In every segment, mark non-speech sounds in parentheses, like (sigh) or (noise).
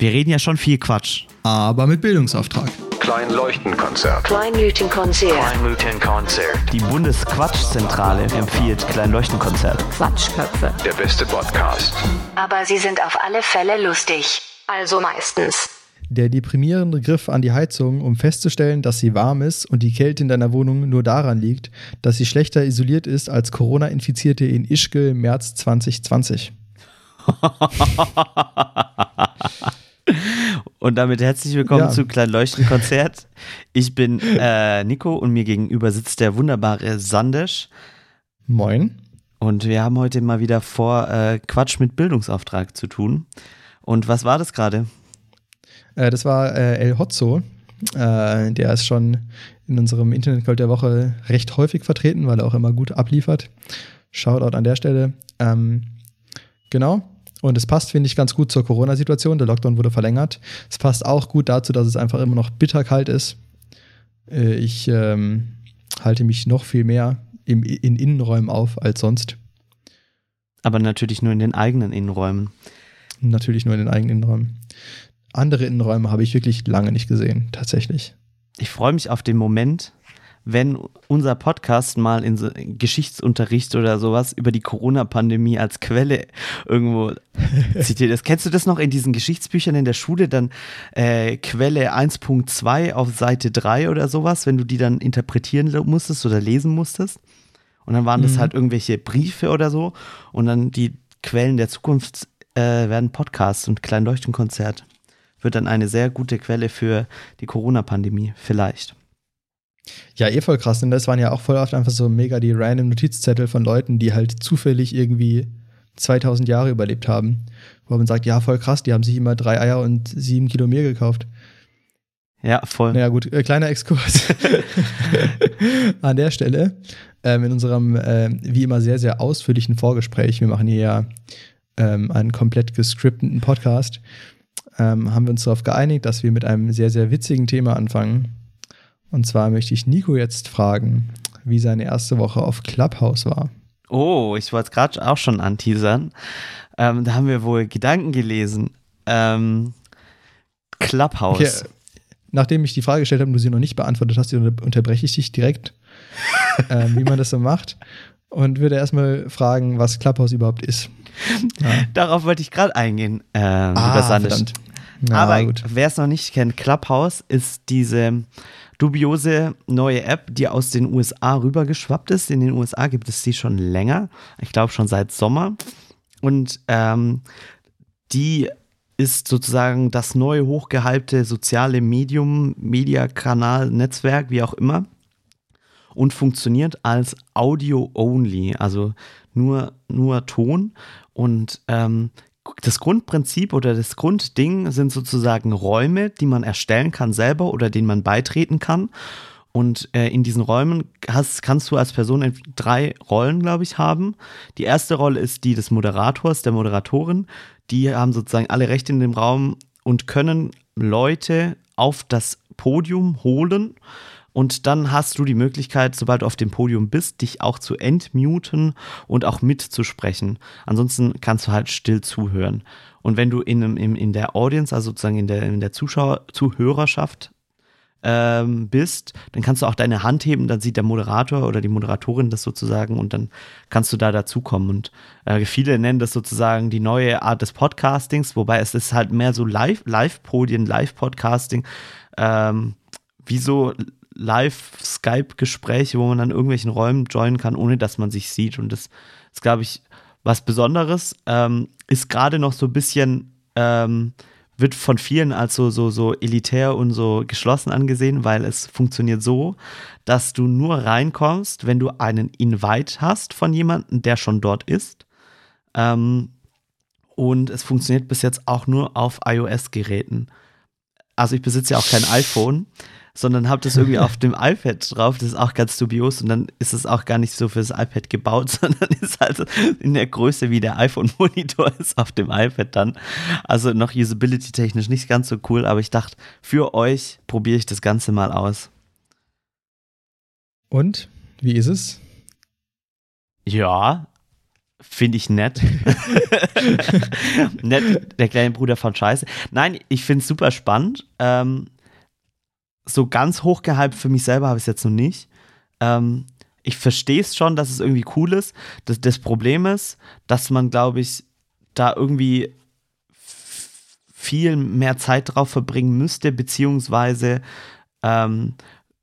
Wir reden ja schon viel Quatsch. Aber mit Bildungsauftrag. Kleinleuchtenkonzert. Kleinleuchtenkonzert. Kleinleuchtenkonzert. Die Bundesquatschzentrale empfiehlt Kleinleuchtenkonzert. Quatschköpfe. Der beste Podcast. Aber sie sind auf alle Fälle lustig. Also meistens. Der deprimierende Griff an die Heizung, um festzustellen, dass sie warm ist und die Kälte in deiner Wohnung nur daran liegt, dass sie schlechter isoliert ist als Corona-Infizierte in Ischgl im März 2020. (laughs) Und damit herzlich willkommen Ja. zu Kleinleuchtenkonzert. Ich bin äh, Nico und mir gegenüber sitzt der wunderbare Sandesh. Moin. Und wir haben heute mal wieder vor, äh, Quatsch mit Bildungsauftrag zu tun. Und was war das gerade? Äh, das war äh, El Hotzo. Äh, der ist schon in unserem Internetgold der Woche recht häufig vertreten, weil er auch immer gut abliefert. Shoutout an der Stelle. Ähm, genau. Und es passt, finde ich, ganz gut zur Corona-Situation. Der Lockdown wurde verlängert. Es passt auch gut dazu, dass es einfach immer noch bitterkalt ist. Äh, ich ähm, halte mich noch viel mehr im, in Innenräumen auf als sonst. Aber natürlich nur in den eigenen Innenräumen. Natürlich nur in den eigenen Innenräumen. Andere Innenräume habe ich wirklich lange nicht gesehen, tatsächlich. Ich freue mich auf den Moment, wenn unser Podcast mal in so Geschichtsunterricht oder sowas über die Corona-Pandemie als Quelle irgendwo (laughs) zitiert ist. Kennst du das noch in diesen Geschichtsbüchern in der Schule? Dann äh, Quelle 1.2 auf Seite 3 oder sowas, wenn du die dann interpretieren musstest oder lesen musstest. Und dann waren das Mhm. halt irgendwelche Briefe oder so. Und dann die Quellen der Zukunft äh, werden Podcasts und Kleinleuchtenkonzert. Wird dann eine sehr gute Quelle für die Corona-Pandemie, vielleicht. Ja, eh voll krass, denn das waren ja auch voll oft einfach so mega die random Notizzettel von Leuten, die halt zufällig irgendwie 2000 Jahre überlebt haben. Wo man sagt, ja, voll krass, die haben sich immer drei Eier und sieben Kilo Mehl gekauft. Ja, voll. Naja, gut, äh, kleiner Exkurs (laughs) an der Stelle. Ähm, in unserem, äh, wie immer, sehr, sehr ausführlichen Vorgespräch, wir machen hier ja ähm, einen komplett gescripteten Podcast, ähm, haben wir uns darauf geeinigt, dass wir mit einem sehr, sehr witzigen Thema anfangen. Und zwar möchte ich Nico jetzt fragen, wie seine erste Woche auf Clubhouse war. Oh, ich wollte es gerade auch schon anteasern. Ähm, da haben wir wohl Gedanken gelesen. Ähm, Clubhouse. Okay, äh, nachdem ich die Frage gestellt habe und du sie noch nicht beantwortet hast, unter- unterbreche ich dich direkt, (laughs) ähm, wie man das so macht. Und würde erstmal fragen, was Clubhouse überhaupt ist. Ja. Darauf wollte ich gerade eingehen, ähm, Ah, verdammt. Na, Aber gut. wer es noch nicht kennt, Clubhouse ist diese dubiose neue App, die aus den USA rübergeschwappt ist. In den USA gibt es die schon länger. Ich glaube schon seit Sommer. Und ähm, die ist sozusagen das neue hochgehypte soziale Medium, Mediakanal, Netzwerk, wie auch immer. Und funktioniert als Audio-only, also nur, nur Ton. Und ähm, das Grundprinzip oder das Grundding sind sozusagen Räume, die man erstellen kann selber oder denen man beitreten kann. Und äh, in diesen Räumen hast, kannst du als Person drei Rollen, glaube ich, haben. Die erste Rolle ist die des Moderators, der Moderatorin. Die haben sozusagen alle Rechte in dem Raum und können Leute auf das Podium holen. Und dann hast du die Möglichkeit, sobald du auf dem Podium bist, dich auch zu entmuten und auch mitzusprechen. Ansonsten kannst du halt still zuhören. Und wenn du in, in, in der Audience, also sozusagen in der, in der Zuschauer, Zuhörerschaft ähm, bist, dann kannst du auch deine Hand heben, dann sieht der Moderator oder die Moderatorin das sozusagen und dann kannst du da dazukommen. Und äh, viele nennen das sozusagen die neue Art des Podcastings, wobei es ist halt mehr so Live- Live-Podien, Live-Podcasting, ähm, wie Live-Skype-Gespräche, wo man dann irgendwelchen Räumen joinen kann, ohne dass man sich sieht. Und das ist, glaube ich, was Besonderes. Ähm, ist gerade noch so ein bisschen, ähm, wird von vielen als so, so, so elitär und so geschlossen angesehen, weil es funktioniert so, dass du nur reinkommst, wenn du einen Invite hast von jemandem, der schon dort ist. Ähm, und es funktioniert bis jetzt auch nur auf iOS-Geräten. Also ich besitze ja auch kein iPhone, sondern habe das irgendwie (laughs) auf dem iPad drauf. Das ist auch ganz dubios und dann ist es auch gar nicht so fürs iPad gebaut, (laughs) sondern ist halt in der Größe wie der iPhone-Monitor (laughs) ist auf dem iPad dann. Also noch usability-technisch nicht ganz so cool, aber ich dachte, für euch probiere ich das Ganze mal aus. Und wie ist es? Ja, Finde ich nett. nett, der kleine Bruder von Scheiße. Nein, ich finde es super spannend. Ähm, so ganz hochgehypt für mich selber habe ich es jetzt noch nicht. Ähm, ich verstehe es schon, dass es irgendwie cool ist. Das, das Problem ist, dass man, glaube ich, da irgendwie viel mehr Zeit drauf verbringen müsste, beziehungsweise ähm,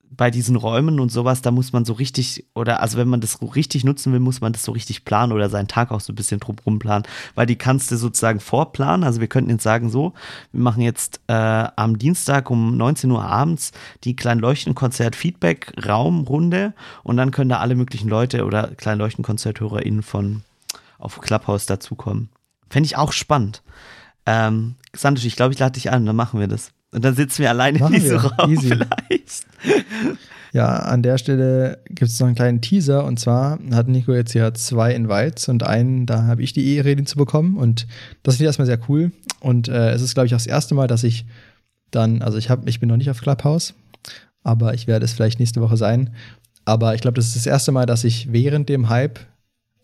bei diesen Räumen und sowas, da muss man so richtig, oder also wenn man das so richtig nutzen will, muss man das so richtig planen oder seinen Tag auch so ein bisschen drumherum planen, weil die kannst du sozusagen vorplanen. Also wir könnten jetzt sagen, so, wir machen jetzt äh, am Dienstag um 19 Uhr abends die Kleinleuchtenkonzert-Feedback-Raumrunde und dann können da alle möglichen Leute oder Kleinleuchtenkonzert-HörerInnen von auf Clubhouse dazukommen. Fände ich auch spannend. Ähm, Sandusch, ich glaube, ich lade dich ein, dann machen wir das. Und dann sitzen wir alleine Machen in diesem wir. Raum Easy. vielleicht. Ja, an der Stelle gibt es noch einen kleinen Teaser und zwar hat Nico jetzt ja zwei Invites und einen, da habe ich die Ehre, den zu bekommen und das finde ich erstmal sehr cool und äh, es ist, glaube ich, auch das erste Mal, dass ich dann, also ich, hab, ich bin noch nicht auf Clubhouse, aber ich werde es vielleicht nächste Woche sein, aber ich glaube, das ist das erste Mal, dass ich während dem Hype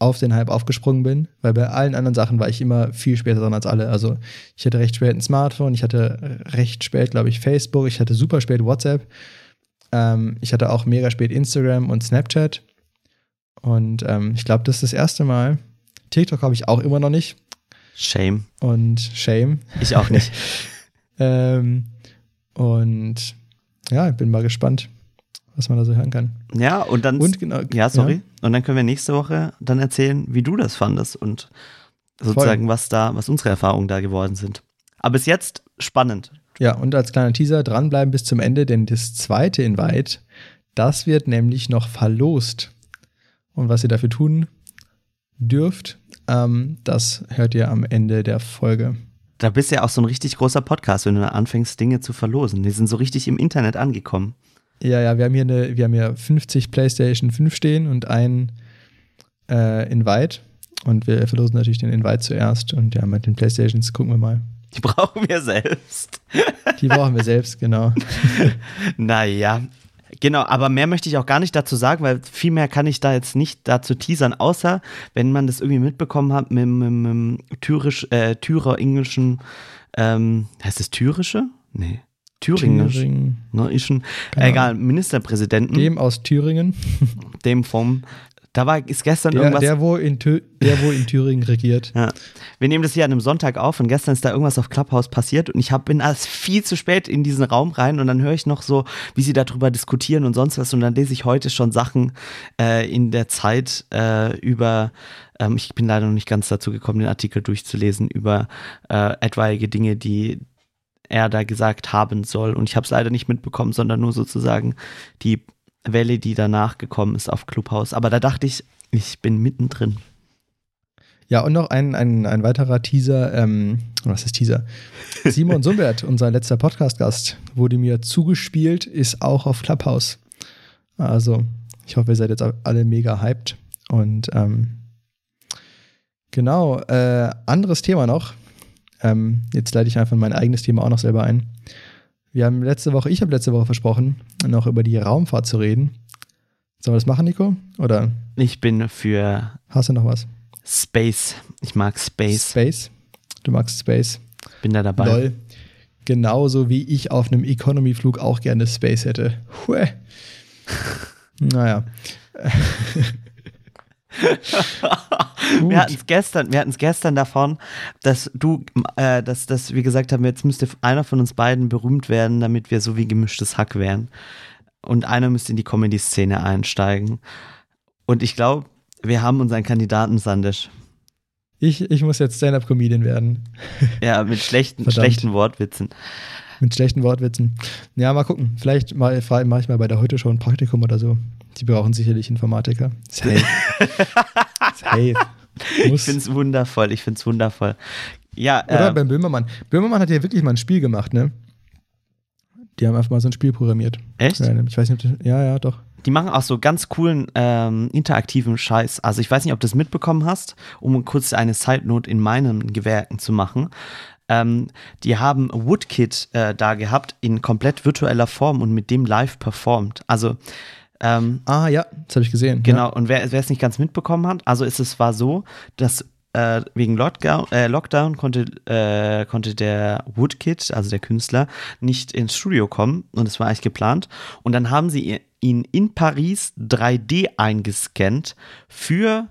auf den Hype aufgesprungen bin, weil bei allen anderen Sachen war ich immer viel später dran als alle. Also ich hatte recht spät ein Smartphone, ich hatte recht spät, glaube ich, Facebook, ich hatte super spät WhatsApp. Ähm, ich hatte auch mega spät Instagram und Snapchat. Und ähm, ich glaube, das ist das erste Mal. TikTok habe ich auch immer noch nicht. Shame. Und Shame. Ich auch nicht. (laughs) Ähm, und ja, ich bin mal gespannt, was man da so hören kann. Ja, und dann. Und genau. ja, sorry. Und dann können wir nächste Woche dann erzählen, wie du das fandest und sozusagen, was da, was unsere Erfahrungen da geworden sind. Aber bis jetzt spannend. Ja, und als kleiner Teaser dranbleiben bis zum Ende, denn das zweite Invite, das wird nämlich noch verlost. Und was ihr dafür tun dürft, ähm, das hört ihr am Ende der Folge. Da bist du ja auch so ein richtig großer Podcast, wenn du anfängst, Dinge zu verlosen. Die sind so richtig im Internet angekommen. Ja, ja, wir haben hier, eine, wir haben hier 50 PlayStation 5 stehen und ein äh, Invite. Und wir verlosen natürlich den Invite zuerst. Und ja, mit den PlayStations gucken wir mal. Die brauchen wir selbst. Die brauchen wir selbst, genau. (laughs) Naja, genau, aber mehr möchte ich auch gar nicht dazu sagen, weil viel mehr kann ich da jetzt nicht dazu teasern, außer wenn man das irgendwie mitbekommen hat mit, dem Thürisch, äh, Thürer-englischen, ähm, heißt es Thürische? Nee. Thüringisch. Thüringen. Ne, ist schon, Keine egal, Ministerpräsidenten, dem, Dem aus Thüringen, (laughs) vom, da war, ist gestern der, irgendwas. der, wo in Thü der, wo in Thüringen regiert. Ja. Wir nehmen das hier an einem Sonntag auf und gestern ist da irgendwas auf Clubhouse passiert und ich hab, bin erst viel zu spät in diesen Raum rein und dann höre ich noch so, wie sie darüber diskutieren und sonst was und dann lese ich heute schon Sachen äh, in der Zeit äh, über, ähm, ich bin leider noch nicht ganz dazu gekommen, den Artikel durchzulesen, über äh, etwaige Dinge, die er da gesagt haben soll und ich habe es leider nicht mitbekommen, sondern nur sozusagen die Welle, die danach gekommen ist auf Clubhouse. Aber da dachte ich, ich bin mittendrin. Ja, und noch ein, ein, ein weiterer Teaser, ähm, was ist Teaser? (laughs) Simon Sumbert, unser letzter Podcast-Gast, wurde mir zugespielt, ist auch auf Clubhouse. Also, ich hoffe, ihr seid jetzt alle mega hyped. Und ähm, genau, äh, anderes Thema noch. Ähm, jetzt leite ich einfach mein eigenes Thema auch noch selber ein. Wir haben letzte Woche, ich habe letzte Woche versprochen, noch über die Raumfahrt zu reden. Sollen wir das machen, Nico? Oder Ich bin für hast du noch was? Space. Ich mag Space. Space. Du magst Space. Bin da dabei. Lol. Genauso wie ich auf einem Economy-Flug auch gerne Space hätte. Hue. (laughs) naja. (laughs) (laughs) Wir hatten es gestern, wir gestern davon, dass du, äh, dass, dass wir gesagt haben, jetzt müsste einer von uns beiden berühmt werden, damit wir so wie gemischtes Hack wären. Und einer müsste in die Comedy-Szene einsteigen. Und ich glaube, wir haben unseren Kandidaten Sandisch. Ich, ich muss jetzt Stand-Up-Comedian werden. Ja, mit schlechten, (laughs) Verdammt. schlechten Wortwitzen. Mit schlechten Wortwitzen. Ja, mal gucken. Vielleicht mache mach ich mal bei der Heute Show ein Praktikum oder so. Die brauchen sicherlich Informatiker. Safe. (laughs) Safe. Ich finde es wundervoll, ich finde es wundervoll. Ja, Oder äh, beim Böhmermann. Böhmermann hat ja wirklich mal ein Spiel gemacht, ne? Die haben einfach mal so ein Spiel programmiert. echt? Ja, ich weiß nicht, ob das, ja, ja, doch. Die machen auch so ganz coolen ähm, interaktiven Scheiß. Also ich weiß nicht, ob du das mitbekommen hast, um kurz eine Side-Note in meinen Gewerken zu machen. Ähm, die haben Woodkid äh, da gehabt in komplett virtueller Form und mit dem live performt. Also Ähm, Ah ja, das habe ich gesehen. Genau, und wer es nicht ganz mitbekommen hat, also ist es war so, dass äh, wegen Lockdown, äh, Lockdown konnte, äh, konnte der Woodkid, also der Künstler, nicht ins Studio kommen und es war eigentlich geplant. Und dann haben sie ihn in Paris 3D eingescannt für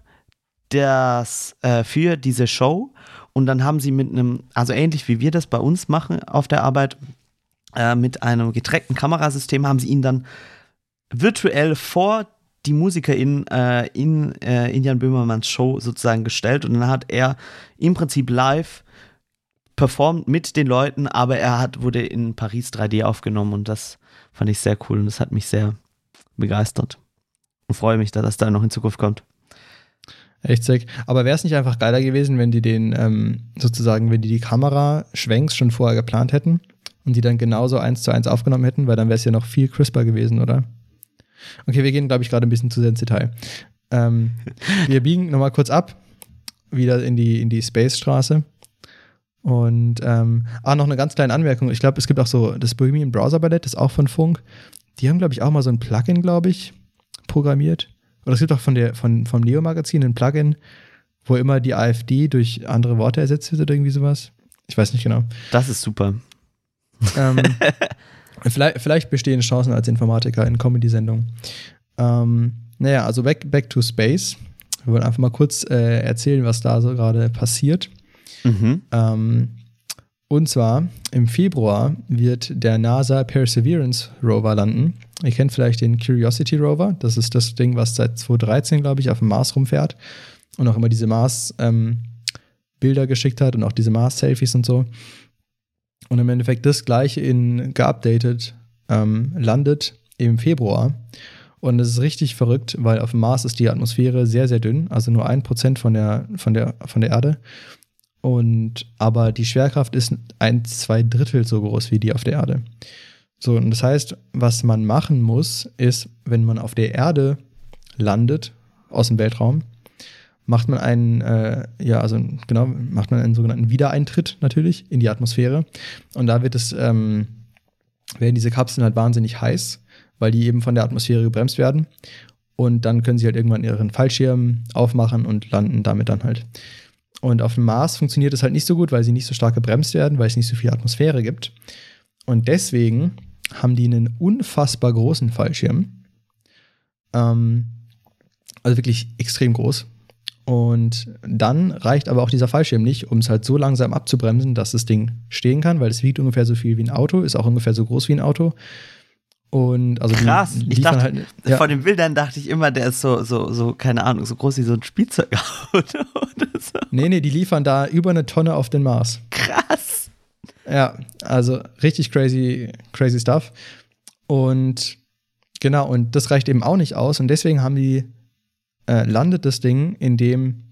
das, äh, für diese Show. Und dann haben sie mit einem, also ähnlich wie wir das bei uns machen auf der Arbeit, äh, mit einem getrackten Kamerasystem haben sie ihn dann virtuell vor die Musiker in, äh, in äh, Indian Böhmermanns Show sozusagen gestellt und dann hat er im Prinzip live performt mit den Leuten, aber er hat, wurde in Paris 3D aufgenommen und das fand ich sehr cool und das hat mich sehr begeistert und freue mich, dass das da noch in Zukunft kommt. Echt sick. Aber wäre es nicht einfach geiler gewesen, wenn die den ähm, sozusagen, wenn die die Kamera-Schwenks schon vorher geplant hätten und die dann genauso eins zu eins aufgenommen hätten, weil dann wäre es ja noch viel crisper gewesen, oder? Okay, wir gehen, glaube ich, gerade ein bisschen zu sehr ins Detail. Ähm, (laughs) wir biegen nochmal kurz ab, wieder in die, in die Space-Straße. Und, ähm, ah, noch eine ganz kleine Anmerkung. Ich glaube, es gibt auch so das Bohemian Browser Ballett, das ist auch von Funk. Die haben, glaube ich, auch mal so ein Plugin, glaube ich, programmiert. Oder es gibt auch von der, von, vom Neo-Magazin ein Plugin, wo immer die AfD durch andere Worte ersetzt wird oder irgendwie sowas. Ich weiß nicht genau. Das ist super. Ähm, (laughs) vielleicht, vielleicht bestehen Chancen als Informatiker in Comedy-Sendungen. Ähm, naja, also back, back to Space. Wir wollen einfach mal kurz äh, erzählen, was da so gerade passiert. Mhm. Ähm, und zwar im Februar wird der NASA Perseverance Rover landen. Ihr kennt vielleicht den Curiosity Rover. Das ist das Ding, was seit 2013, glaube ich, auf dem Mars rumfährt und auch immer diese Mars-Bilder geschickt hat und auch diese Mars-Selfies und so. Und im Endeffekt das gleiche in geupdatet ähm, landet im Februar. Und es ist richtig verrückt, weil auf dem Mars ist die Atmosphäre sehr, sehr dünn, also nur ein Prozent von der, von, der, von der Erde. Und aber die Schwerkraft ist ein, zwei Drittel so groß wie die auf der Erde. So, und das heißt, was man machen muss, ist, wenn man auf der Erde landet, aus dem Weltraum, macht man einen, äh, ja, also genau, macht man einen sogenannten Wiedereintritt natürlich in die Atmosphäre. Und da wird es, ähm, werden diese Kapseln halt wahnsinnig heiß, weil die eben von der Atmosphäre gebremst werden. Und dann können sie halt irgendwann ihren Fallschirm aufmachen und landen damit dann halt. Und auf dem Mars funktioniert es halt nicht so gut, weil sie nicht so stark gebremst werden, weil es nicht so viel Atmosphäre gibt. Und deswegen haben die einen unfassbar großen Fallschirm. Ähm, also wirklich extrem groß. Und dann reicht aber auch dieser Fallschirm nicht, um es halt so langsam abzubremsen, dass das Ding stehen kann, weil es wiegt ungefähr so viel wie ein Auto, ist auch ungefähr so groß wie ein Auto. Und also die Krass. Ich dachte, halt, ja, Von den Bildern dachte ich immer, der ist so, so, so, keine Ahnung, so groß wie so ein Spielzeugauto (laughs) oder so. nee, nee, die liefern da über eine Tonne auf den Mars. Krass. Ja, also richtig crazy, crazy stuff. Und genau, und das reicht eben auch nicht aus. Und deswegen haben die, äh, landet das Ding, in dem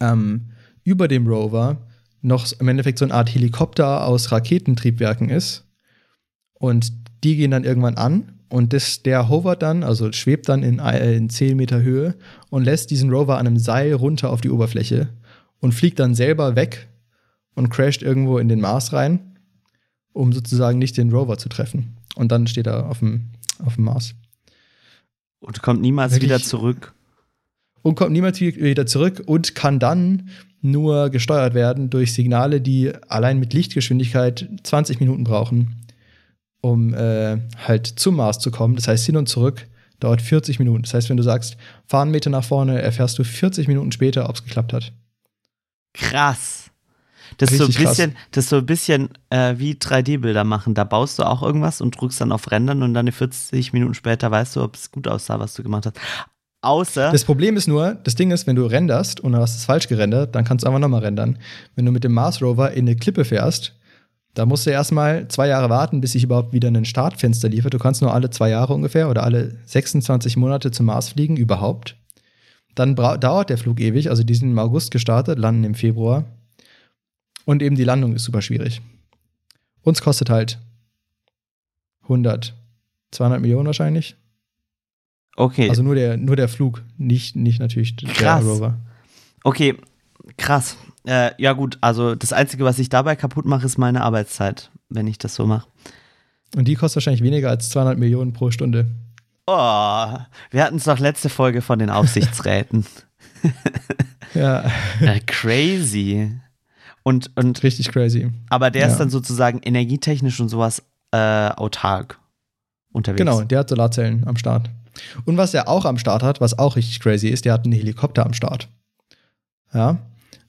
ähm, über dem Rover noch im Endeffekt so eine Art Helikopter aus Raketentriebwerken ist. Und die gehen dann irgendwann an. Und das, der hovert dann, also schwebt dann in, äh, in 10 Meter Höhe und lässt diesen Rover an einem Seil runter auf die Oberfläche und fliegt dann selber weg und crasht irgendwo in den Mars rein, um sozusagen nicht den Rover zu treffen. Und dann steht er auf dem, auf dem Mars. Und kommt niemals Wirklich? wieder zurück. Und kommt niemals wie- wieder zurück und kann dann nur gesteuert werden durch Signale, die allein mit Lichtgeschwindigkeit 20 Minuten brauchen, um äh, halt zum Mars zu kommen. Das heißt, hin und zurück dauert 40 Minuten. Das heißt, wenn du sagst, fahr einen Meter nach vorne, erfährst du 40 Minuten später, ob es geklappt hat. Krass. Das ist so ein Richtig krass. bisschen, das so ein bisschen äh, wie 3D-Bilder machen. Da baust du auch irgendwas und drückst dann auf Rendern und dann 40 Minuten später weißt du, ob es gut aussah, was du gemacht hast. Außer, Das Problem ist nur, das Ding ist, wenn du renderst und du hast es falsch gerendert, dann kannst du einfach nochmal rendern. Wenn du mit dem Mars Rover in eine Klippe fährst, da musst du erstmal zwei Jahre warten, bis sich überhaupt wieder ein Startfenster liefert. Du kannst nur alle zwei Jahre ungefähr oder alle 26 Monate zum Mars fliegen, überhaupt. Dann dauert der Flug ewig, also die sind im August gestartet, landen im Februar. Und eben die Landung ist super schwierig. Uns kostet halt 100, 200 Millionen wahrscheinlich. Okay, Also nur der, nur der Flug, nicht, nicht natürlich der Krass. Rover. okay, krass. Äh, ja gut, also das Einzige, was ich dabei kaputt mache, ist meine Arbeitszeit, wenn ich das so mache. Und die kostet wahrscheinlich weniger als 200 Millionen pro Stunde. Oh, wir hatten es doch letzte Folge von den Aufsichtsräten. (laughs) Ja, äh, crazy. Und, und, richtig crazy. aber der ist Ja. dann sozusagen energietechnisch und sowas äh, autark unterwegs. Genau, der hat Solarzellen am Start. Und was er auch am Start hat, was auch richtig crazy ist, der hat einen Helikopter am Start. Ja.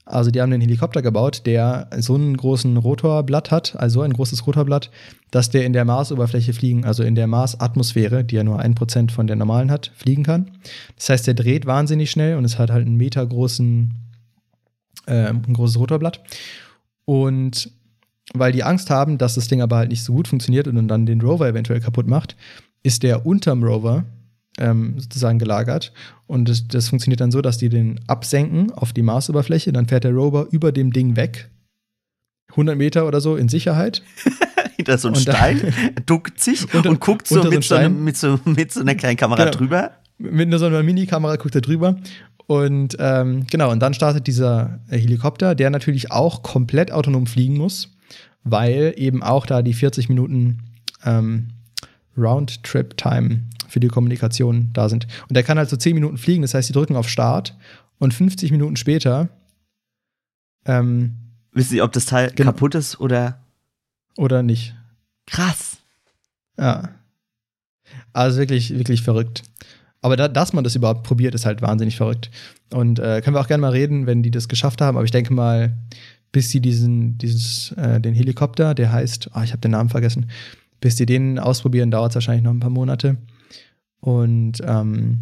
Also die haben einen Helikopter gebaut, der so einen großen Rotorblatt hat, also ein großes Rotorblatt, dass der in der Marsoberfläche fliegen, also in der Marsatmosphäre, die ja nur ein Prozent von der normalen hat, fliegen kann. Das heißt, der dreht wahnsinnig schnell und es hat halt einen Meter großen, äh, ein großes Rotorblatt. Und weil die Angst haben, dass das Ding aber halt nicht so gut funktioniert und dann den Rover eventuell kaputt macht, ist der unterm Rover ähm, sozusagen gelagert. Und das, das funktioniert dann so, dass die den absenken auf die Marsoberfläche, dann fährt der Rover über dem Ding weg. 100 Meter oder so in Sicherheit. (laughs) Hinter so einem Stein, (laughs) duckt sich Unter- und guckt so mit, so einem, mit, so, mit so einer kleinen Kamera Genau. drüber. Mit so einer Minikamera guckt er drüber. Und ähm, genau, und dann startet dieser Helikopter, der natürlich auch komplett autonom fliegen muss, weil eben auch da die 40 Minuten ähm, Round-Trip-Time für die Kommunikation da sind. Und der kann halt so 10 Minuten fliegen, das heißt, die drücken auf Start und 50 Minuten später ähm, Wissen Sie, ob das Teil Genau. kaputt ist oder oder nicht. krass? Ja. Also wirklich, wirklich verrückt. Aber da, dass man das überhaupt probiert, ist halt wahnsinnig verrückt. Und äh, können wir auch gerne mal reden, wenn die das geschafft haben. Aber ich denke mal, bis sie diesen, dieses, äh, den Helikopter, der heißt, ah, ich habe den Namen vergessen, bis die den ausprobieren, dauert es wahrscheinlich noch ein paar Monate. Und ähm,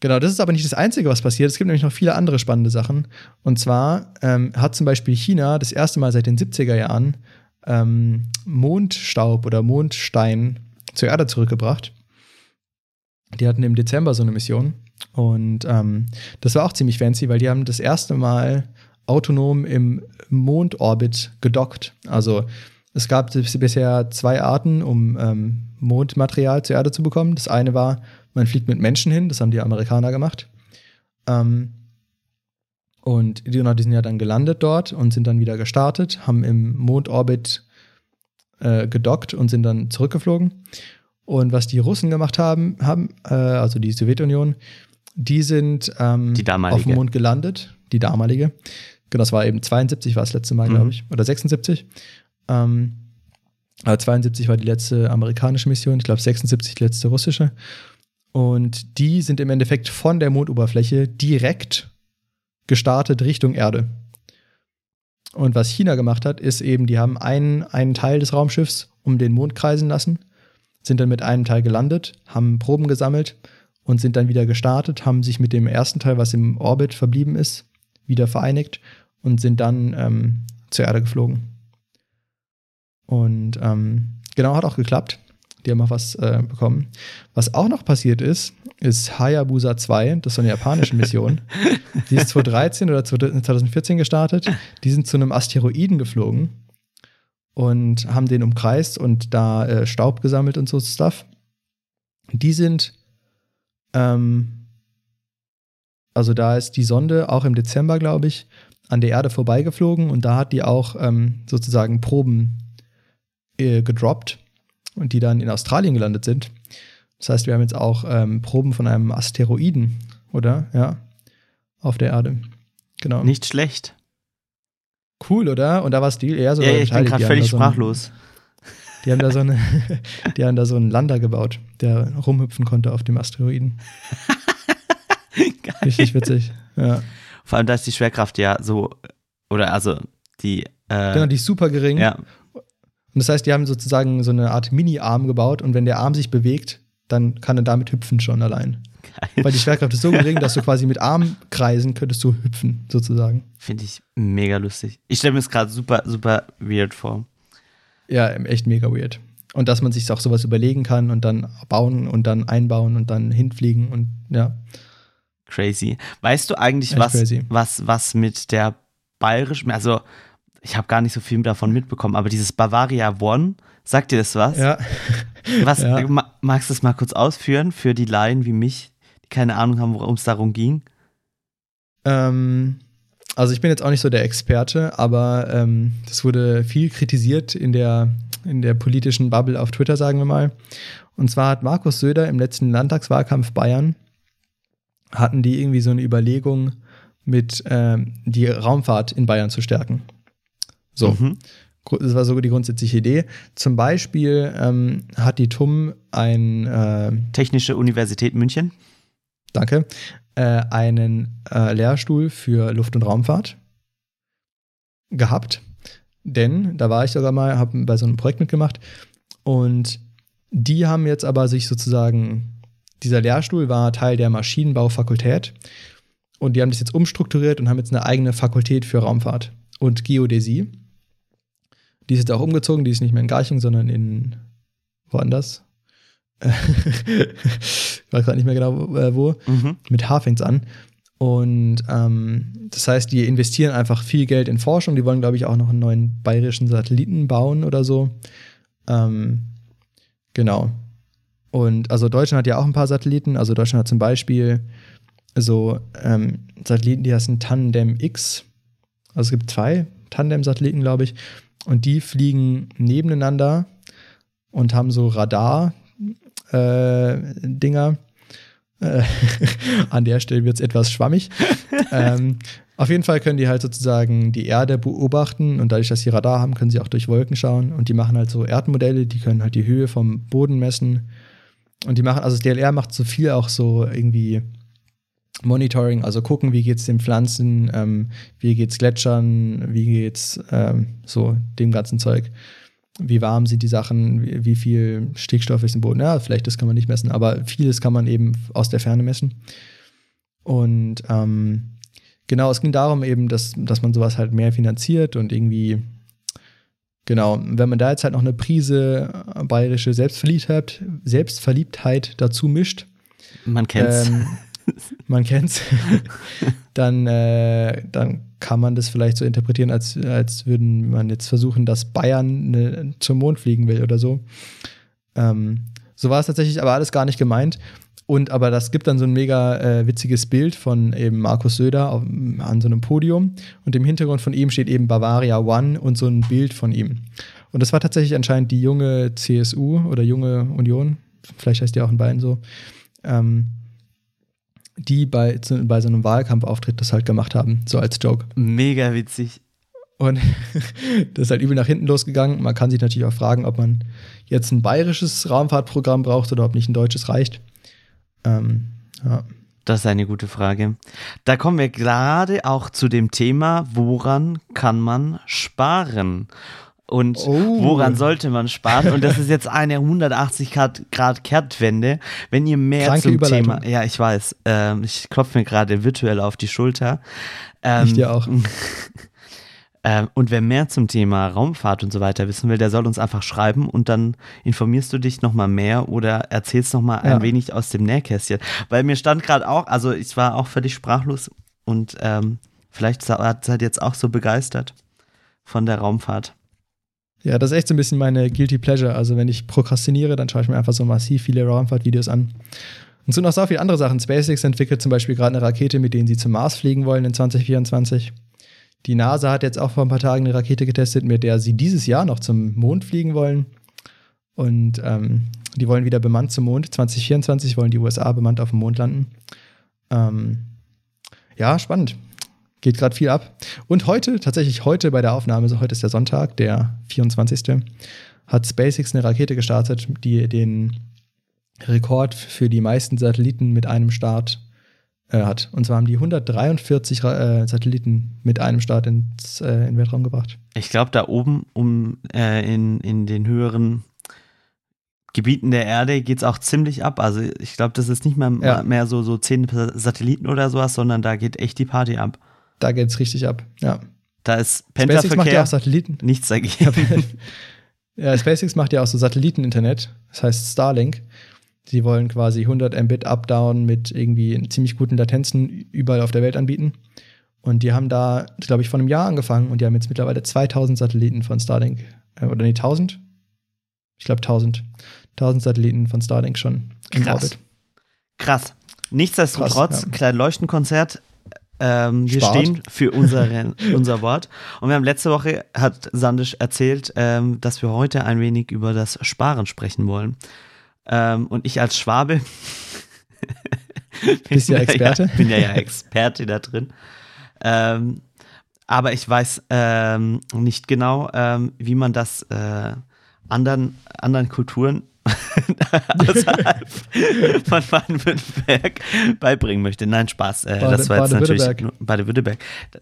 genau, das ist aber nicht das Einzige, was passiert. Es gibt nämlich noch viele andere spannende Sachen. Und zwar ähm, hat zum Beispiel China das erste Mal seit den 70er Jahren ähm, Mondstaub oder Mondstein zur Erde zurückgebracht. Die hatten im Dezember so eine Mission. Und ähm, das war auch ziemlich fancy, weil die haben das erste Mal autonom im Mondorbit gedockt. Also es gab bis- bisher zwei Arten, um ähm, Mondmaterial zur Erde zu bekommen. Das eine war, man fliegt mit Menschen hin, das haben die Amerikaner gemacht. Ähm, und die, sind ja dann gelandet dort und sind dann wieder gestartet, haben im Mondorbit äh, gedockt und sind dann zurückgeflogen. Und was die Russen gemacht haben, haben äh, also die Sowjetunion, die sind ähm, Die auf dem Mond gelandet, die damalige. Genau, das war eben 72 war das letzte Mal, Mhm. glaube ich, oder 76. Ähm, aber 72 war die letzte amerikanische Mission, ich glaube 76 die letzte russische. Und die sind im Endeffekt von der Mondoberfläche direkt gestartet Richtung Erde. Und was China gemacht hat, ist eben, die haben einen, einen Teil des Raumschiffs um den Mond kreisen lassen, sind dann mit einem Teil gelandet, haben Proben gesammelt und sind dann wieder gestartet, haben sich mit dem ersten Teil, was im Orbit verblieben ist, wieder vereinigt und sind dann ähm, zur Erde geflogen. Und ähm, genau, hat auch geklappt. Die haben auch was äh, bekommen. Was auch noch passiert ist, ist Hayabusa 2, das ist so eine japanische (laughs) Mission. Die ist 2013 oder 2014 gestartet. Die sind zu einem Asteroiden geflogen und haben den umkreist und da äh, Staub gesammelt und so Stuff. Die sind, ähm, also da ist die Sonde auch im Dezember, glaube ich, an der Erde vorbeigeflogen und da hat die auch ähm, sozusagen Proben äh, gedroppt und die dann in Australien gelandet sind. Das heißt, wir haben jetzt auch ähm, Proben von einem Asteroiden, oder? Ja, auf der Erde. Genau. Nicht schlecht. Cool, oder? Und da war Stil eher so ja, ich bin gerade Die völlig so einen- sprachlos. Die haben da so eine, (laughs) die haben da so einen Lander gebaut, der rumhüpfen konnte auf dem Asteroiden. Richtig witzig. Ja. Vor allem, da ist die Schwerkraft ja so, oder also die, äh, Genau, die ist super gering. ja, Und das heißt, die haben sozusagen so eine Art Mini-Arm gebaut und wenn der Arm sich bewegt, dann kann er damit hüpfen schon allein. Weil die Schwerkraft ist so gering, dass du quasi mit Armkreisen könntest du hüpfen, sozusagen. finde ich mega lustig. Ich stelle mir es gerade super, super weird vor. Ja, echt mega weird. Und dass man sich auch sowas überlegen kann und dann bauen und dann einbauen und dann hinfliegen und ja. Crazy. Weißt du eigentlich, Echt was, crazy. was, was mit der bayerischen, also ich habe gar nicht so viel davon mitbekommen, aber dieses Bavaria One, sagt dir das was? Ja. Was, Ja. ma, magst du das mal kurz ausführen für die Laien wie mich, die keine Ahnung haben, worum es darum ging? Ähm, also ich bin jetzt auch nicht so der Experte, aber ähm, das wurde viel kritisiert in der, in der politischen Bubble auf Twitter, sagen wir mal. Und zwar hat Markus Söder im letzten Landtagswahlkampf Bayern, hatten die irgendwie so eine Überlegung, mit ähm, die Raumfahrt in Bayern zu stärken. So. Mhm. Das war so die grundsätzliche Idee. Zum Beispiel ähm, hat die TUM ein, äh, Technische Universität München. danke, äh, einen äh, Lehrstuhl für Luft- und Raumfahrt gehabt. Denn da war ich sogar mal, habe bei so einem Projekt mitgemacht und die haben jetzt aber sich sozusagen, dieser Lehrstuhl war Teil der Maschinenbaufakultät und die haben das jetzt umstrukturiert und haben jetzt eine eigene Fakultät für Raumfahrt und Geodäsie. Die ist jetzt auch umgezogen, die ist nicht mehr in Garching, sondern in woanders. (laughs) ich weiß gerade nicht mehr genau äh, wo. Mhm. Mit H fängt's an. Und ähm, das heißt, die investieren einfach viel Geld in Forschung. Die wollen, glaube ich, auch noch einen neuen bayerischen Satelliten bauen oder so. Ähm, genau. Und also Deutschland hat ja auch ein paar Satelliten. Also Deutschland hat zum Beispiel so ähm, Satelliten, die heißen Tandem X. Also es gibt zwei Tandem-Satelliten, glaube ich. Und die fliegen nebeneinander und haben so Radar-Dinger. Äh, (laughs) an der Stelle wird es etwas schwammig. (laughs) ähm, auf jeden Fall können die halt sozusagen die Erde beobachten und dadurch, dass sie Radar haben, können sie auch durch Wolken schauen und die machen halt so Erdmodelle, die können halt die Höhe vom Boden messen und die machen, also das DLR macht so viel auch so irgendwie Monitoring, also gucken, wie geht's den Pflanzen, ähm, wie geht's Gletschern, wie geht's ähm, so dem ganzen Zeug. Wie warm sind die Sachen, wie, wie viel Stickstoff ist im Boden? Ja, vielleicht das kann man nicht messen, aber vieles kann man eben aus der Ferne messen. Und ähm, genau, es ging darum eben, dass, dass man sowas halt mehr finanziert und irgendwie, genau, wenn man da jetzt halt noch eine Prise äh, bayerische Selbstverliebtheit, Selbstverliebtheit dazu mischt, Man kennt's. ähm, (laughs) (laughs) man kennt's, (laughs) dann, äh, dann kann man das vielleicht so interpretieren, als, als würden man jetzt versuchen, dass Bayern ne, zum Mond fliegen will oder so. Ähm, so war es tatsächlich aber alles gar nicht gemeint. Und aber das gibt dann so ein mega äh, witziges Bild von eben Markus Söder auf, an so einem Podium. Und im Hintergrund von ihm steht eben Bavaria One und so ein Bild von ihm. Und das war tatsächlich anscheinend die junge CSU oder junge Union, vielleicht heißt die auch in Bayern so, ähm, die bei, zu, bei so einem Wahlkampfauftritt das halt gemacht haben, so als Joke. Mega witzig. Und (laughs) das ist halt übel nach hinten losgegangen. Man kann sich natürlich auch fragen, ob man jetzt ein bayerisches Raumfahrtprogramm braucht oder ob nicht ein deutsches reicht. Ähm, ja. Das ist eine gute Frage. Da kommen wir gerade auch zu dem Thema, woran kann man sparen? Und Oh. woran sollte man sparen? Und das ist jetzt eine 180 Grad, Grad Kehrtwende. Wenn ihr mehr Kranke zum. Thema, ja, ich weiß, ähm, ich klopfe mir gerade virtuell auf die Schulter. Ähm, Ich dir auch. (laughs) ähm, und wer mehr zum Thema Raumfahrt und so weiter wissen will, der soll uns einfach schreiben und dann informierst du dich nochmal mehr oder erzählst nochmal ein Ja. wenig aus dem Nähkästchen. Weil mir stand gerade auch, also ich war auch völlig sprachlos und ähm, vielleicht seid ihr jetzt auch so begeistert von der Raumfahrt. Ja, das ist echt so ein bisschen meine Guilty Pleasure. Also, wenn ich prokrastiniere, dann schaue ich mir einfach so massiv viele Raumfahrtvideos an. Und so noch so viele andere Sachen. SpaceX entwickelt zum Beispiel gerade eine Rakete, mit denen sie zum Mars fliegen wollen in 2024. Die NASA hat jetzt auch vor ein paar Tagen eine Rakete getestet, mit der sie dieses Jahr noch zum Mond fliegen wollen. Und ähm, die wollen wieder bemannt zum Mond. 2024 wollen die USA bemannt auf dem Mond landen. Ähm, ja, spannend. Geht gerade viel ab. Und heute, tatsächlich heute bei der Aufnahme, so heute ist der Sonntag, der 24. hat SpaceX eine Rakete gestartet, die den Rekord für die meisten Satelliten mit einem Start äh, hat. Und zwar haben die 143 Ra- äh, Satelliten mit einem Start ins äh, in den Weltraum gebracht. Ich glaube, da oben um äh, in, in den höheren Gebieten der Erde geht es auch ziemlich ab. Also ich glaube, das ist nicht mehr, Ja. mehr so, so zehn Satelliten oder sowas, sondern da geht echt die Party ab. Da geht es richtig ab. Ja. Da ist SpaceX macht ja auch Satelliten. nichts dagegen. (laughs) ja, SpaceX macht ja auch so Satelliteninternet, das heißt Starlink. Die wollen quasi 100 Mbit Up-Down mit irgendwie ziemlich guten Latenzen überall auf der Welt anbieten. Und die haben da, glaube ich, vor einem Jahr angefangen und die haben jetzt mittlerweile 2000 Satelliten von Starlink. Äh, oder nee, 1000? Ich glaube 1000. 1000 Satelliten von Starlink schon im Krass. Orbit. Krass. Nichtsdestotrotz, Krass, ja. klein Leuchtenkonzert. Ähm, wir Spart. stehen für unsere, unser Wort. Und wir haben letzte Woche, hat Sandisch erzählt, ähm, dass wir heute ein wenig über das Sparen sprechen wollen. Ähm, und ich als Schwabe (laughs) Bist ja bin Experte. Ja, (laughs) bin ja, ja Experte da drin. Ähm, aber ich weiß ähm, nicht genau, ähm, wie man das äh, anderen, anderen Kulturen (laughs) außerhalb von Baden-Württemberg beibringen möchte. Nein, Spaß. Äh, Bade- das war jetzt natürlich Baden-Württemberg.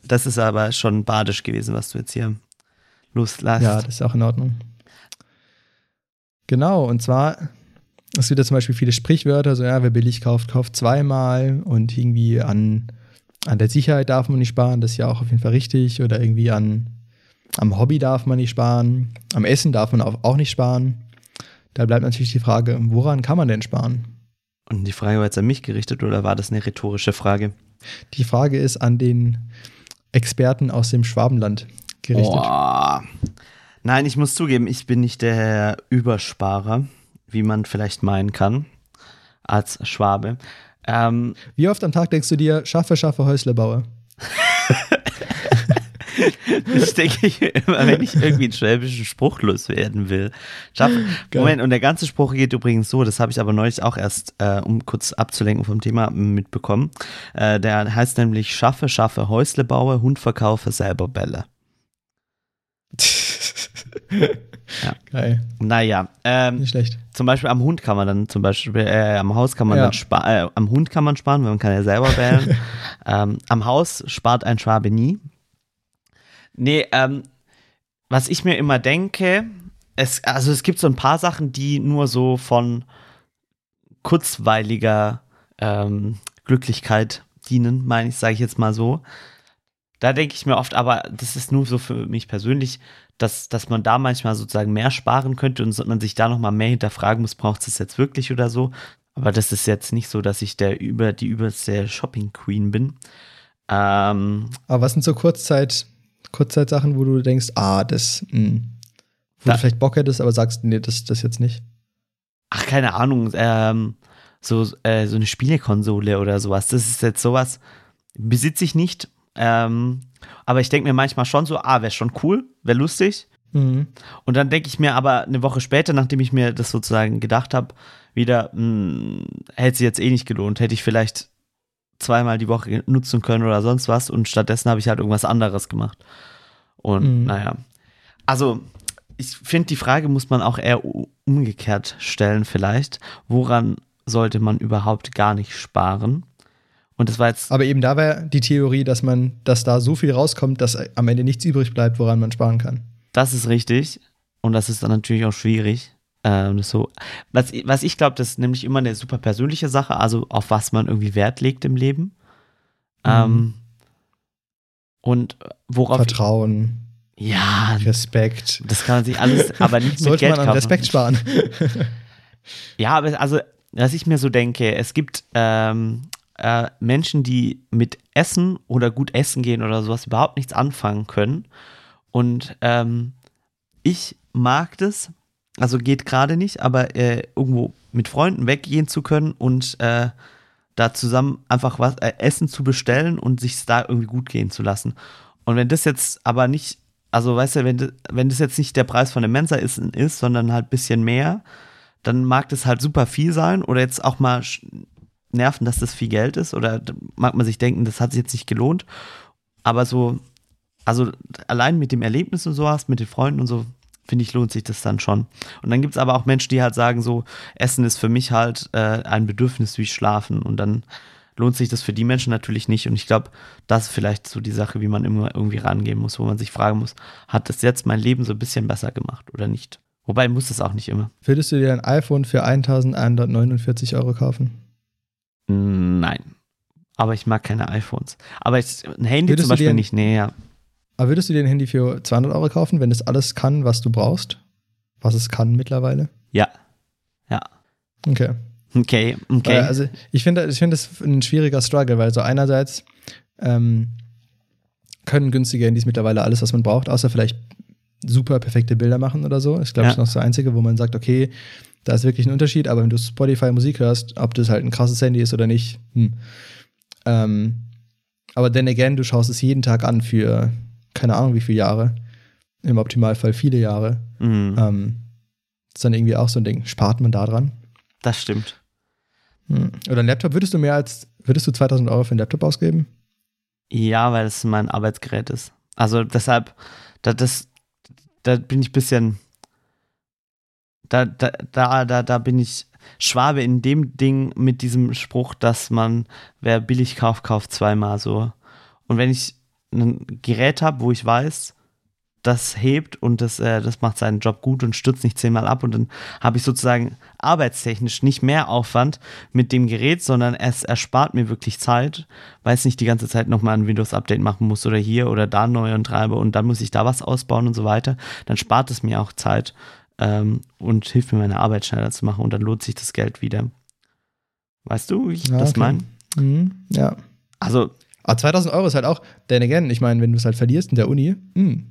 Das ist aber schon badisch gewesen, was du jetzt hier loslässt. Ja, das ist auch in Ordnung. Genau, und zwar, es gibt ja zum Beispiel viele Sprichwörter, so ja, wer billig kauft, kauft zweimal und irgendwie an, an der Sicherheit darf man nicht sparen, das ist ja auch auf jeden Fall richtig. Oder irgendwie an, am Hobby darf man nicht sparen, am Essen darf man auch nicht sparen. Da bleibt natürlich die Frage, woran kann man denn sparen? Und die Frage war jetzt an mich gerichtet oder war das eine rhetorische Frage? Die Frage ist an den Experten aus dem Schwabenland gerichtet. Boah. Nein, ich muss zugeben, ich bin nicht der Übersparer, wie man vielleicht meinen kann, als Schwabe. Ähm, Wie oft am Tag denkst du dir, schaffe, schaffe, Häusle baue? (laughs) ich denke ich immer, wenn ich irgendwie einen schwäbischen Spruch loswerden will. Schaff. Moment, und der ganze Spruch geht übrigens so, das habe ich aber neulich auch erst, äh, um kurz abzulenken vom Thema, mitbekommen. Äh, der heißt nämlich Schaffe, schaffe, Häusle baue, Hund verkaufe, selber Bälle. (laughs) Ja. Geil, Naja, ähm, nicht schlecht. zum Beispiel am Hund kann man dann zum Beispiel, äh, am Haus kann man Ja. dann sparen, äh, am Hund kann man sparen, weil man kann ja selber wählen. (laughs) ähm, am Haus spart ein Schwabe nie. Nee, ähm, was ich mir immer denke, es, also es gibt so ein paar Sachen, die nur so von kurzweiliger ähm, Glücklichkeit dienen, meine ich, sage ich jetzt mal so. Da denke ich mir oft, aber das ist nur so für mich persönlich, dass, dass man da manchmal sozusagen mehr sparen könnte und man sich da nochmal mehr hinterfragen muss, braucht es das jetzt wirklich oder so. Aber das ist jetzt nicht so, dass ich der über die überste Shopping Queen bin. Ähm, Aber was sind so Kurzzeit, Kurzzeitsachen, wo du denkst, ah, das, mh, wo Da- du vielleicht Bock hättest, aber sagst, nee, das, das jetzt nicht. ach, keine Ahnung, ähm, so, äh, so eine Spielekonsole oder sowas. Das ist jetzt sowas, besitze ich nicht. Ähm, aber ich denke mir manchmal schon so, ah, wäre schon cool, wäre lustig. Mhm. Und dann denke ich mir aber eine Woche später, nachdem ich mir das sozusagen gedacht habe, wieder, mh, hätte sich jetzt eh nicht gelohnt, hätte ich vielleicht zweimal die Woche nutzen können oder sonst was und stattdessen habe ich halt irgendwas anderes gemacht. Und Mhm. naja, also ich finde, die Frage muss man auch eher umgekehrt stellen vielleicht. Woran sollte man überhaupt gar nicht sparen? Und das war jetzt Aber eben da wäre die Theorie, dass man, dass da so viel rauskommt, dass am Ende nichts übrig bleibt, woran man sparen kann. Das ist richtig. Und das ist dann natürlich auch schwierig. Ähm, so. Was, was ich glaube, das ist nämlich immer eine super persönliche Sache, also auf was man irgendwie Wert legt im Leben. Ähm, und worauf. Vertrauen, ja, Respekt. das kann man sich alles, aber nicht (laughs) mit Sollte Geld man an kaufen. Respekt sparen. (laughs) Ja, aber also, was ich mir so denke, es gibt ähm, äh, Menschen, die mit Essen oder gut essen gehen oder sowas überhaupt nichts anfangen können. Und ähm, ich mag das, also geht gerade nicht, aber äh, irgendwo mit Freunden weggehen zu können und äh, da zusammen einfach was äh, Essen zu bestellen und sich da irgendwie gut gehen zu lassen. Und wenn das jetzt aber nicht, also weißt du, wenn, wenn das jetzt nicht der Preis von der Mensa ist, ist sondern halt ein bisschen mehr, dann mag das halt super viel sein oder jetzt auch mal nerven, dass das viel Geld ist oder mag man sich denken, das hat sich jetzt nicht gelohnt. Aber so, also allein mit dem Erlebnis und sowas, mit den Freunden und so, finde ich, lohnt sich das dann schon. Und dann gibt es aber auch Menschen, die halt sagen, so, Essen ist für mich halt äh, ein Bedürfnis wie Schlafen und dann lohnt sich das für die Menschen natürlich nicht. Und ich glaube, das ist vielleicht so die Sache, wie man immer irgendwie rangehen muss, wo man sich fragen muss, hat das jetzt mein Leben so ein bisschen besser gemacht oder nicht? Wobei muss es auch nicht immer. Würdest du dir ein iPhone für 1149 Euro kaufen? Nein. Aber ich mag keine iPhones. Aber ich, ein Handy Würdest zum Beispiel nicht. Nee, ja. Aber würdest du dir ein Handy für 200 Euro kaufen, wenn es alles kann, was du brauchst? Was es kann mittlerweile? Ja. Ja. Okay. Okay, okay. Weil, also ich finde, ich finde das ein schwieriger Struggle, weil so einerseits ähm, können günstige Handys mittlerweile alles, was man braucht, außer vielleicht super perfekte Bilder machen oder so. Ist, glaube ich, Ja. noch das Einzige, wo man sagt, okay, da ist wirklich ein Unterschied, aber wenn du Spotify Musik hörst, ob das halt ein krasses Handy ist oder nicht, hm. ähm, aber then again, du schaust es jeden Tag an für keine Ahnung wie viele Jahre. Im Optimalfall viele Jahre. Mhm. Ähm, ist dann irgendwie auch so ein Ding. Spart man da dran? das stimmt. Hm. Oder ein Laptop, würdest du mehr als, würdest du 2000 Euro für einen Laptop ausgeben? Ja, weil es mein Arbeitsgerät ist. Also deshalb, da, das, da bin ich ein bisschen, da, da, da, da, da bin ich Schwabe in dem Ding mit diesem Spruch, dass man, wer billig kauft, kauft zweimal so. Und wenn ich ein Gerät habe, wo ich weiß, das hebt und das, äh, das macht seinen Job gut und stürzt nicht zehnmal ab und dann habe ich sozusagen arbeitstechnisch nicht mehr Aufwand mit dem Gerät, sondern es erspart mir wirklich Zeit, weil es nicht die ganze Zeit nochmal ein Windows-Update machen muss oder hier oder da neu und treibe und dann muss ich da was ausbauen und so weiter. Dann spart es mir auch Zeit ähm, und hilft mir meine Arbeit schneller zu machen und dann lohnt sich das Geld wieder. Weißt du, wie ich Ja, das okay. meine? Mhm. Ja. Also Aber 2000 Euro ist halt auch, denn again, ich meine, wenn du es halt verlierst in der Uni, hm,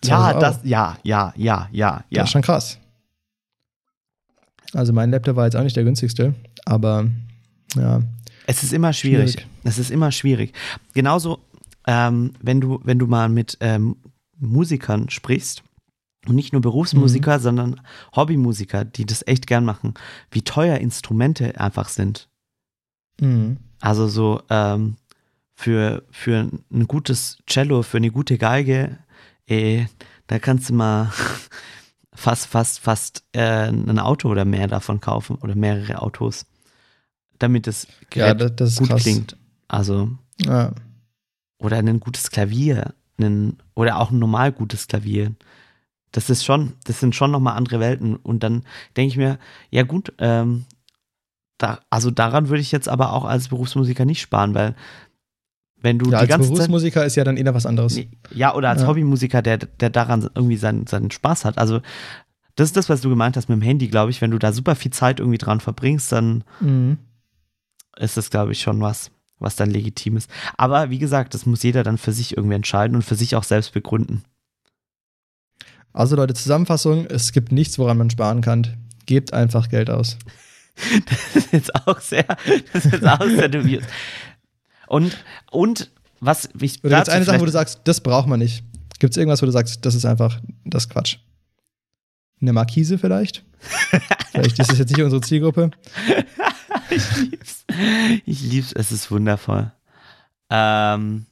2000 ja, Euro. das, ja, ja, ja, ja, ja. Das ist schon krass. Also mein Laptop war jetzt auch nicht der günstigste, aber ja. Es ist immer schwierig. Schwierig. Es ist immer schwierig. Genauso, ähm, wenn du, wenn du mal mit ähm, Musikern sprichst, und nicht nur Berufsmusiker, sondern Hobbymusiker, die das echt gern machen, wie teuer Instrumente einfach sind. Mhm. Also so ähm, für, für ein gutes Cello, für eine gute Geige, eh, da kannst du mal (laughs) fast, fast, fast äh, ein Auto oder mehr davon kaufen oder mehrere Autos, damit das Ja, Gerät das, das gut krass. klingt. Also, Ja. oder ein gutes Klavier, ein, oder auch ein normal gutes Klavier. Das ist schon, das sind schon nochmal andere Welten. Und dann denke ich mir, ja gut, ähm, da, also daran würde ich jetzt aber auch als Berufsmusiker nicht sparen, weil wenn du ja, als ganze Zeit. Berufsmusiker ist ja dann eher was anderes. Ja, oder als Ja. Hobbymusiker, der, der daran irgendwie seinen, seinen Spaß hat. Also, das ist das, was du gemeint hast mit dem Handy, glaube ich. Wenn du da super viel Zeit irgendwie dran verbringst, dann Mhm. ist das, glaube ich, schon was, was dann legitim ist. Aber wie gesagt, das muss jeder dann für sich irgendwie entscheiden und für sich auch selbst begründen. Also Leute, Zusammenfassung, es gibt nichts, woran man sparen kann. Gebt einfach Geld aus. (laughs) Das ist jetzt auch sehr, das ist jetzt auch sehr dubios. (laughs) Und, und was ich Oder gibt dazu eine Sache, wo du sagst, das braucht man nicht? Gibt es irgendwas, wo du sagst, das ist einfach, das Quatsch? Eine Markise vielleicht? (laughs) vielleicht ist es jetzt nicht unsere Zielgruppe. (laughs) ich lieb's. Ich lieb's, es ist wundervoll. Ähm,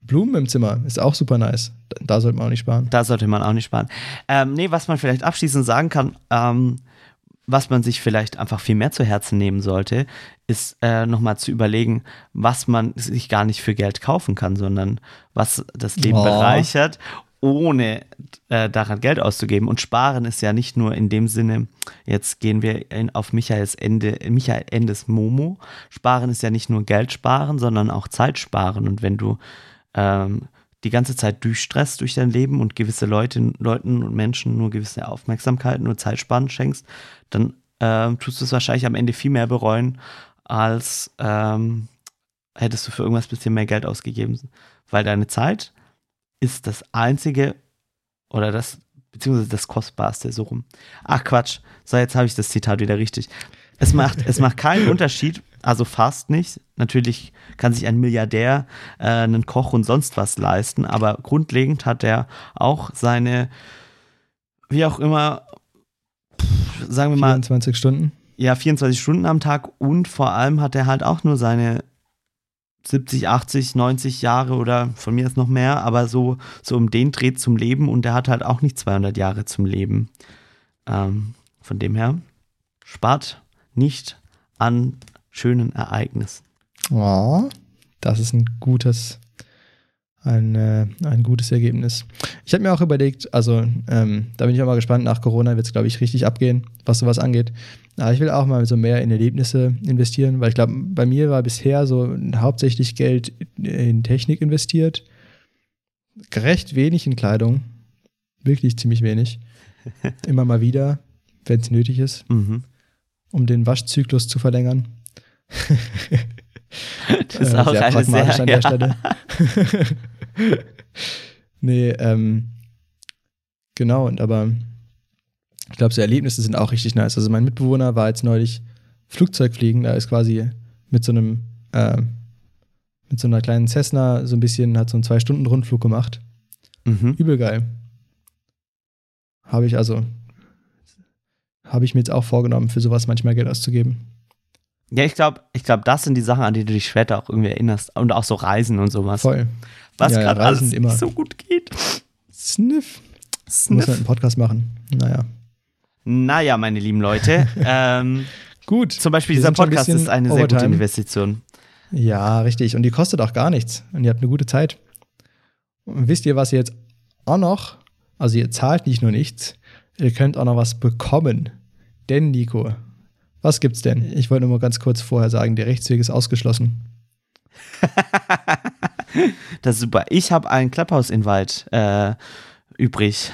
Blumen im Zimmer ist auch super nice. Da, da sollte man auch nicht sparen. Da sollte man auch nicht sparen. Ähm, nee, was man vielleicht abschließend sagen kann, ähm, was man sich vielleicht einfach viel mehr zu Herzen nehmen sollte, ist äh, nochmal zu überlegen, was man sich gar nicht für Geld kaufen kann, sondern was das Leben Oh. bereichert, ohne äh, daran Geld auszugeben. Und sparen ist ja nicht nur in dem Sinne, jetzt gehen wir in, auf Michaels Ende, Michael Endes Momo. Sparen ist ja nicht nur Geld sparen, sondern auch Zeit sparen. Und wenn du ähm, die ganze Zeit durchstresst durch dein Leben und gewisse Leute, Leuten und Menschen nur gewisse Aufmerksamkeit, nur Zeitspannen schenkst, dann ähm, tust du es wahrscheinlich am Ende viel mehr bereuen, als ähm, hättest du für irgendwas ein bisschen mehr Geld ausgegeben. Weil deine Zeit ist das einzige oder das, beziehungsweise das Kostbarste, so rum. Ach Quatsch, so jetzt habe ich das Zitat wieder richtig. Es macht, es macht keinen (laughs) Unterschied, also fast nicht. Natürlich kann sich ein Milliardär äh, einen Koch und sonst was leisten, aber grundlegend hat er auch seine, wie auch immer, pff, sagen wir mal, 24 Stunden. ja, 24 Stunden am Tag und vor allem hat er halt auch nur seine 70, 80, 90 Jahre oder von mir ist noch mehr, aber so, so um den dreht zum Leben und er hat halt auch nicht 200 Jahre zum Leben. Ähm, von dem her, spart nicht an schönen Ereignissen. Oh, das ist ein gutes, ein, äh, ein gutes Ergebnis. Ich habe mir auch überlegt, also ähm, da bin ich auch mal gespannt, nach Corona wird es, glaube ich, richtig abgehen, was sowas angeht. Aber ich will auch mal so mehr in Erlebnisse investieren, weil ich glaube, bei mir war bisher so hauptsächlich Geld in Technik investiert. Recht wenig in Kleidung. Wirklich ziemlich wenig. (laughs) Immer mal wieder, wenn es nötig ist, Mhm. um den Waschzyklus zu verlängern. (laughs) Das ist Äh, auch sehr eine pragmatisch sehr, an der (laughs) ja. Stelle. (laughs) nee, ähm, genau, und aber ich glaube, so Erlebnisse sind auch richtig nice. Also mein Mitbewohner war jetzt neulich Flugzeugfliegen, da ist quasi mit so einem, äh, mit so einer kleinen Cessna so ein bisschen, hat so einen Zwei-Stunden-Rundflug gemacht. Mhm. Übel geil. Habe ich also, habe ich mir jetzt auch vorgenommen, für sowas manchmal Geld auszugeben. Ja, ich glaube, ich glaub, das sind die Sachen, an die du dich später auch irgendwie erinnerst. Und auch so Reisen und sowas. Voll. Was Ja, ja, gerade Reisen alles immer. nicht so gut geht. Sniff. Muss Sniff. man einen Podcast machen. Naja. Naja, meine lieben Leute. (laughs) ähm, Gut. zum Beispiel dieser ein Podcast bisschen ist eine sehr gute Overtime. Investition. Ja, richtig. Und die kostet auch gar nichts. Und ihr habt eine gute Zeit. Und wisst ihr, was ihr jetzt auch noch, also ihr zahlt nicht nur nichts, ihr könnt auch noch was bekommen. Denn, Nico, was gibt's denn? Ich wollte nur mal ganz kurz vorher sagen, der Rechtsweg ist ausgeschlossen. (laughs) Das ist super. Ich habe einen Clubhouse-Invite äh, übrig.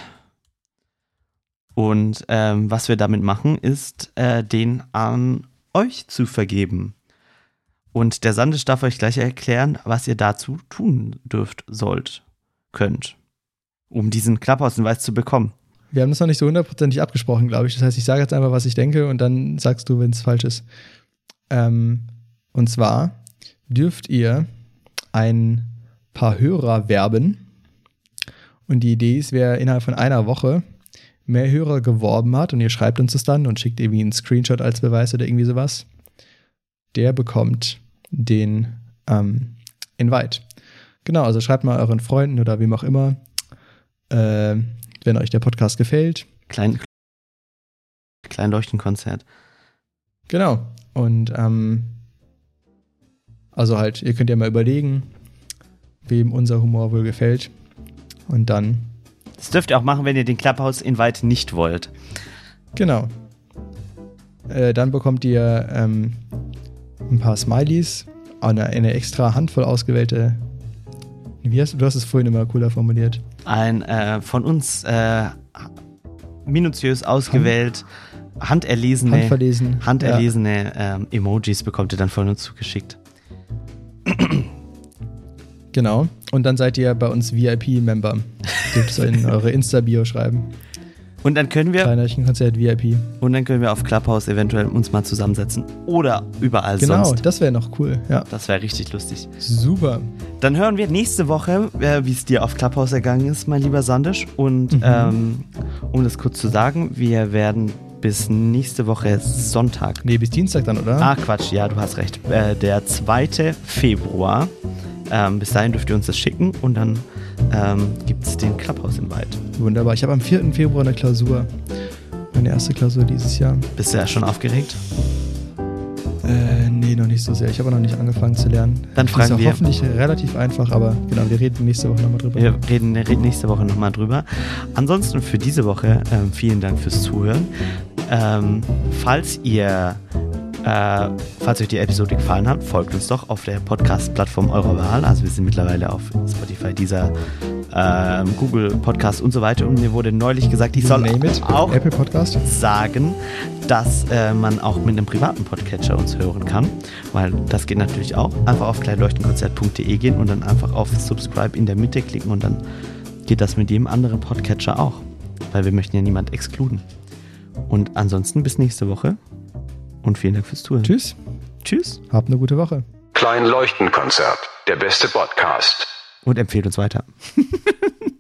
Und ähm, was wir damit machen, ist, äh, den an euch zu vergeben. Und der Sandisch darf euch gleich erklären, was ihr dazu tun dürft, sollt, könnt, um diesen Clubhouse-Invite zu bekommen. Wir haben das noch nicht so hundertprozentig abgesprochen, glaube ich. Das heißt, ich sage jetzt einfach, was ich denke und dann sagst du, wenn es falsch ist. Ähm, und zwar dürft ihr ein paar Hörer werben. Und die Idee ist, wer innerhalb von einer Woche mehr Hörer geworben hat und ihr schreibt uns das dann und schickt irgendwie einen Screenshot als Beweis oder irgendwie sowas, der bekommt den ähm, Invite. Genau, also schreibt mal euren Freunden oder wem auch immer, äh, wenn euch der Podcast gefällt. Klein, Leuchtenkonzert. Genau. Und ähm, also halt, ihr könnt ja mal überlegen, wem unser Humor wohl gefällt. Und dann, Das dürft ihr auch machen, wenn ihr den Clubhouse-Invite nicht wollt. genau. Äh, dann bekommt ihr ähm, ein paar Smileys, eine, eine extra Handvoll ausgewählte. Wie hast du, du hast es vorhin immer cooler formuliert. Ein äh, von uns äh, minutiös ausgewählt, handerlesene, Handverlesen. handerlesene ähm, Emojis bekommt ihr dann von uns zugeschickt. Genau. Und dann seid ihr bei uns VIP-Member. Dürft es in (laughs) eure Insta-Bio schreiben. Und dann können wir Kleinerchenkonzert VIP. und dann können wir auf Clubhouse eventuell uns mal zusammensetzen oder überall Genau, sonst. das wäre noch cool. Ja. Das wäre richtig lustig. Super. Dann hören wir nächste Woche, äh, wie es dir auf Clubhouse ergangen ist, mein lieber Sandisch. Und Mhm. ähm, um das kurz zu sagen, wir werden bis nächste Woche Sonntag Nee, bis Dienstag dann, oder? Ah, Quatsch, ja, du hast recht. Äh, der 2. Februar. Ähm, bis dahin dürft ihr uns das schicken und dann ähm, gibt es den Clubhouse-Invite. Wunderbar. Ich habe am 4. Februar eine Klausur. Meine erste Klausur dieses Jahr. Bist du ja schon aufgeregt? Äh, nee, noch nicht so sehr. Ich habe noch nicht angefangen zu lernen. Dann fragen ist auch wir- hoffentlich relativ einfach, aber genau, wir reden nächste Woche nochmal drüber. Wir reden, reden nächste Woche nochmal drüber. Ansonsten für diese Woche ähm, vielen Dank fürs Zuhören. Ähm, falls ihr äh, falls euch die Episode gefallen hat, folgt uns doch auf der Podcast-Plattform eurer Wahl. Also wir sind mittlerweile auf Spotify, dieser ähm, Google Podcast und so weiter. Und mir wurde neulich gesagt, ich soll auch Apple Podcast. sagen, dass äh, man auch mit einem privaten Podcatcher uns hören kann, weil das geht natürlich auch. Einfach auf kleinleuchtenkonzert.de gehen und dann einfach auf Subscribe in der Mitte klicken und dann geht das mit jedem anderen Podcatcher auch, weil wir möchten ja niemand exkluden. Und ansonsten bis nächste Woche und vielen Dank fürs Zuhören. Tschüss. Tschüss Habt eine gute Woche. Klein Leuchtenkonzert, der beste Podcast. und empfehlt uns weiter. (laughs)